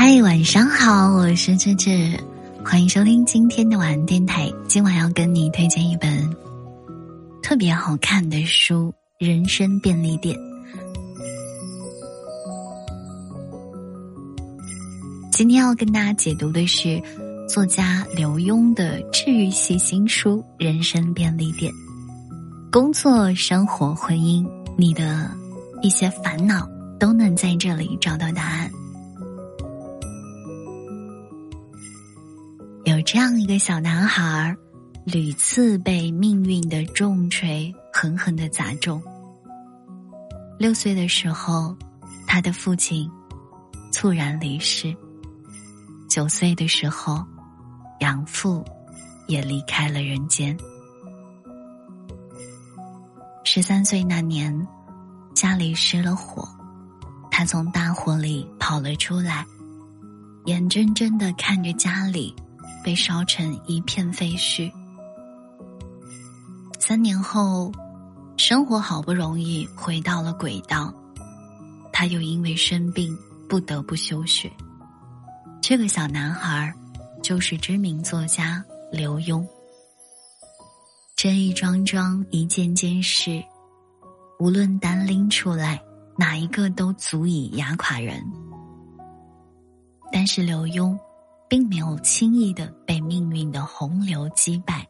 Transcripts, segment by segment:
嗨，晚上好，我是芝芝，欢迎收听今天的晚安电台。今晚要跟你推荐一本特别好看的书《人生便利店》。今天要跟大家解读的是作家刘墉的治愈系新书《人生便利店》。工作、生活、婚姻，你的一些烦恼都能在这里找到答案。这样一个小男孩，屡次被命运的重锤狠狠的砸中。六岁的时候，他的父亲猝然离世；九岁的时候，养父也离开了人间。十三岁那年，家里失了火，他从大火里跑了出来，眼睁睁的看着家里被烧成一片废墟。三年后，生活好不容易回到了轨道，他又因为生病不得不休学。这个小男孩，就是知名作家刘墉。这一桩桩、一件件事，无论单拎出来，哪一个都足以压垮人。但是刘墉，并没有轻易的被命运的洪流击败，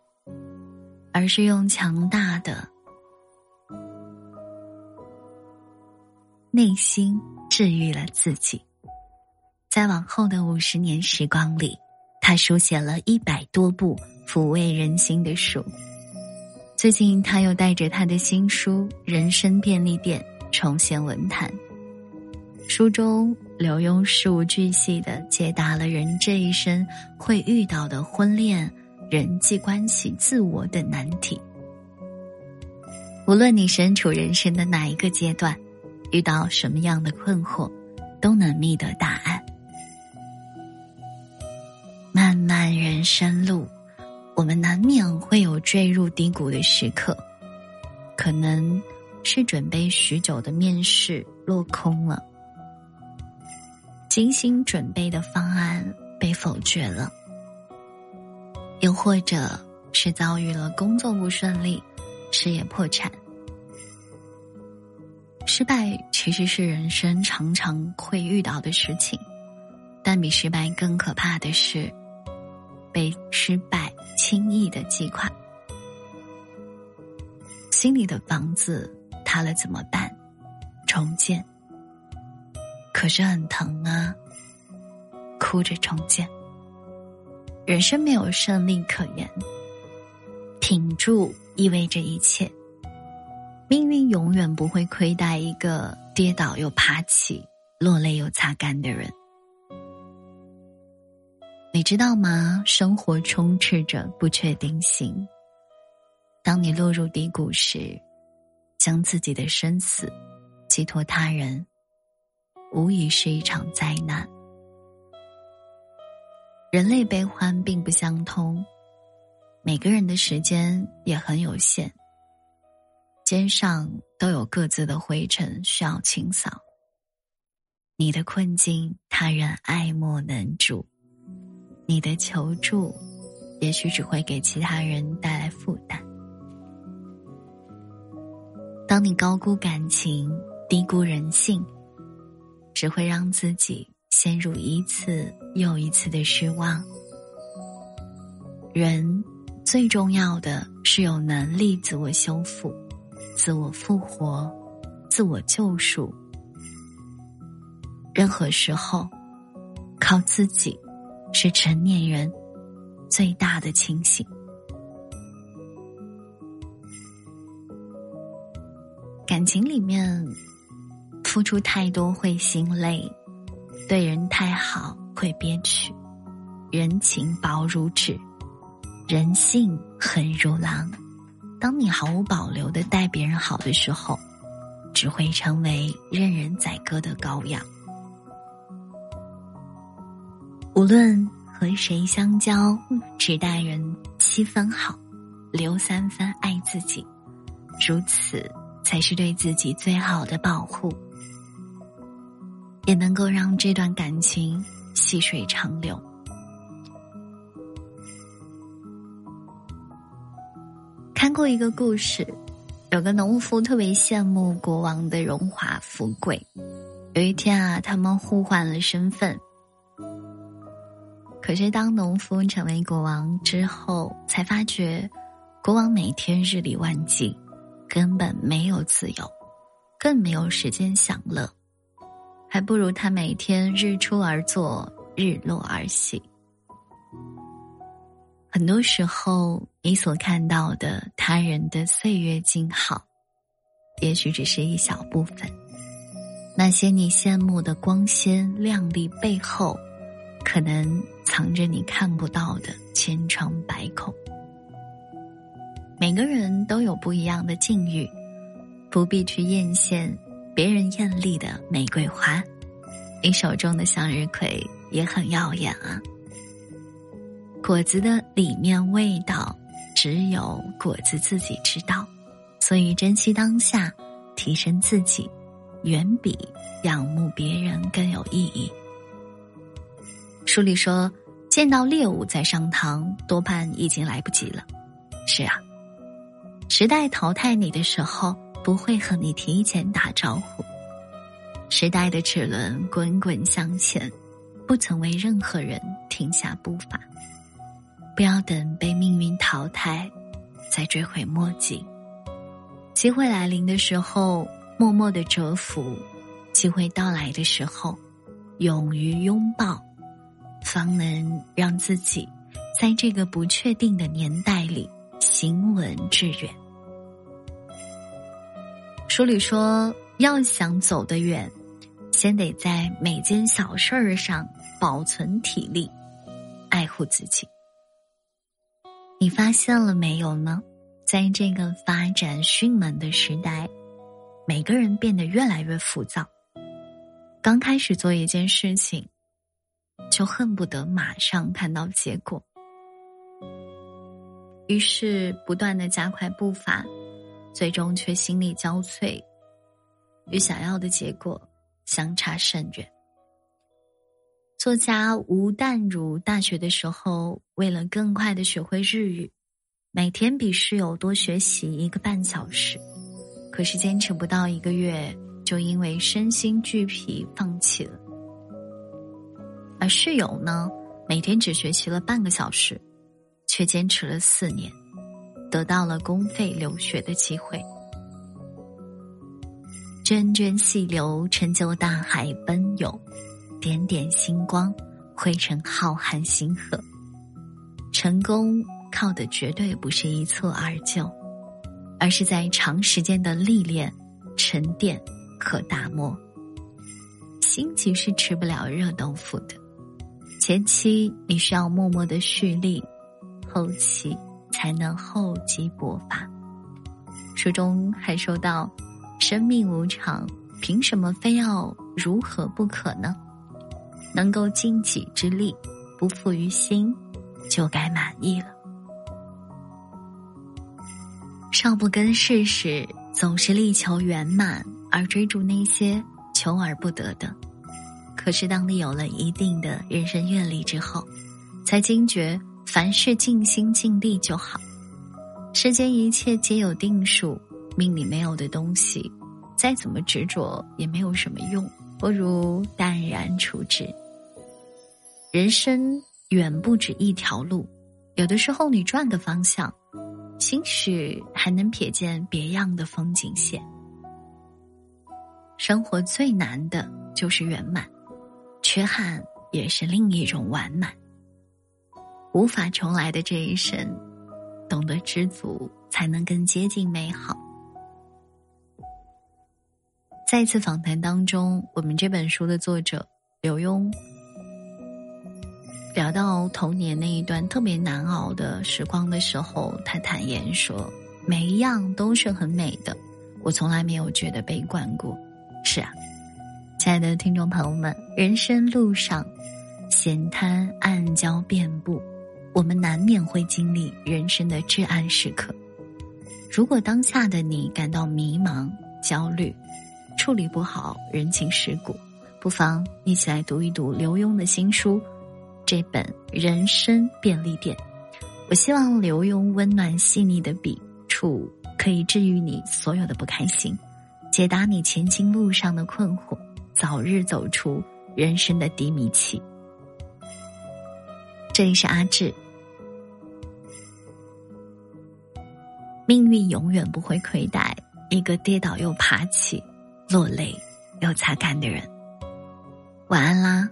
而是用强大的内心治愈了自己。在往后的五十年时光里，他书写了一百多部抚慰人心的书。最近，他又带着他的新书《人生便利店》重现文坛。书中，刘墉事无巨细的解答了人这一生会遇到的婚恋、人际关系、自我等难题。无论你身处人生的哪一个阶段，遇到什么样的困惑，都能觅得答案。漫漫人生路。我们难免会有坠入低谷的时刻，可能是准备许久的面试落空了，精心准备的方案被否决了，又或者是遭遇了工作不顺利、事业破产。失败其实是人生常常会遇到的事情，但比失败更可怕的是被失败。轻易的击垮，心里的房子塌了怎么办？重建，可是很疼啊！哭着重建。人生没有胜利可言，挺住意味着一切。命运永远不会亏待一个跌倒又爬起、落泪又擦干的人。你知道吗？生活充斥着不确定性。当你落入低谷时，将自己的生死寄托他人，无疑是一场灾难。人类悲欢并不相通，每个人的时间也很有限，肩上都有各自的灰尘需要清扫。你的困境，他人爱莫能助。你的求助，也许只会给其他人带来负担。当你高估感情、低估人性，只会让自己陷入一次又一次的失望。人最重要的是有能力自我修复、自我复活、自我救赎。任何时候，靠自己。是成年人最大的清醒。感情里面，付出太多会心累，对人太好会憋屈，人情薄如纸，人性狠如狼。当你毫无保留的待别人好的时候，只会成为任人宰割的羔羊。无论和谁相交，只待人七分好，留三分爱自己，如此才是对自己最好的保护，也能够让这段感情细水长流。看过一个故事，有个农夫特别羡慕国王的荣华富贵。有一天啊，他们互换了身份。可是当农夫成为国王之后，才发觉，国王每天日理万机，根本没有自由，更没有时间享乐，还不如他每天日出而作，日落而息。很多时候，你所看到的他人的岁月静好，也许只是一小部分。那些你羡慕的光鲜亮丽背后，可能藏着你看不到的千疮百孔。每个人都有不一样的境遇，不必去艳羡别人艳丽的玫瑰花，你手中的向日葵也很耀眼啊。果子的里面味道，只有果子自己知道，所以珍惜当下，提升自己，远比仰慕别人更有意义。书里说，见到猎物在上膛，多半已经来不及了。是啊，时代淘汰你的时候，不会和你提前打招呼。时代的齿轮滚滚向前，不曾为任何人停下步伐。不要等被命运淘汰，再追悔莫及。机会来临的时候，默默的蛰伏；机会到来的时候，勇于拥抱，方能让自己在这个不确定的年代里行稳致远。书里说，要想走得远，先得在每件小事儿上保存体力，爱护自己。你发现了没有呢？在这个发展迅猛的时代，每个人变得越来越浮躁。刚开始做一件事情，就恨不得马上看到结果，于是不断的加快步伐，最终却心力交瘁，与想要的结果相差甚远。作家吴淡如大学的时候，为了更快的学会日语，每天比室友多学习一个半小时。可是坚持不到一个月，就因为身心俱疲放弃了。而室友呢，每天只学习了半个小时，却坚持了四年，得到了公费留学的机会。涓涓细流成就大海奔涌。点点星光汇成浩瀚星河。成功靠的绝对不是一蹴而就，而是在长时间的历练、沉淀和打磨。心急是吃不了热豆腐的，前期你需要默默的蓄力，后期才能厚积薄发。书中还说到：生命无常，凭什么非要如何不可呢？能够尽己之力，不负于心，就该满意了。少不更事时，总是力求圆满，而追逐那些求而不得的。可是，当你有了一定的人生阅历之后，才惊觉凡事尽心尽力就好。世间一切皆有定数，命里没有的东西，再怎么执着也没有什么用。不如淡然处之。人生远不止一条路，有的时候你转个方向，兴许还能瞥见别样的风景线。生活最难的就是圆满，缺憾也是另一种完满。无法重来的这一生，懂得知足，才能更接近美好。在一次访谈当中，我们这本书的作者刘墉聊到童年那一段特别难熬的时光的时候，他坦言说：“每一样都是很美的，我从来没有觉得悲观过。”是啊，亲爱的听众朋友们，人生路上险滩暗礁遍布，我们难免会经历人生的至暗时刻。如果当下的你感到迷茫、焦虑，处理不好人情世故，不妨一起来读一读刘墉的新书，这本《人生便利店》。我希望刘墉温暖细腻的笔触可以治愈你所有的不开心，解答你前进路上的困惑，早日走出人生的低迷期。这里是阿志。命运永远不会亏待一个跌倒又爬起、落泪又擦干的人。晚安啦！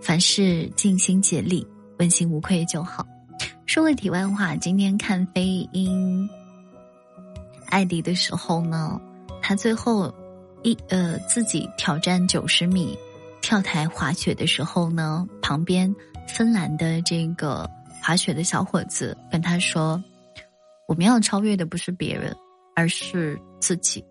凡事尽心竭力，问心无愧就好。说个题外话，今天看飞鹰艾迪的时候呢，他最后一呃自己挑战九十米跳台滑雪的时候呢，旁边芬兰的这个。滑雪的小伙子跟他说：“我们要超越的不是别人，而是自己。”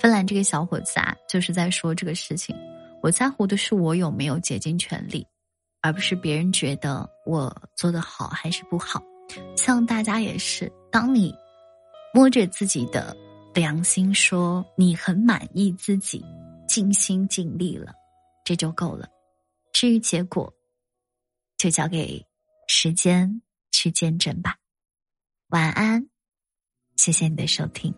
芬兰这个小伙子啊，就是在说这个事情。我在乎的是我有没有竭尽全力，而不是别人觉得我做的好还是不好。希望大家也是，当你摸着自己的良心说你很满意自己，尽心尽力了，这就够了。至于结果，就交给时间去见证吧。晚安，谢谢你的收听。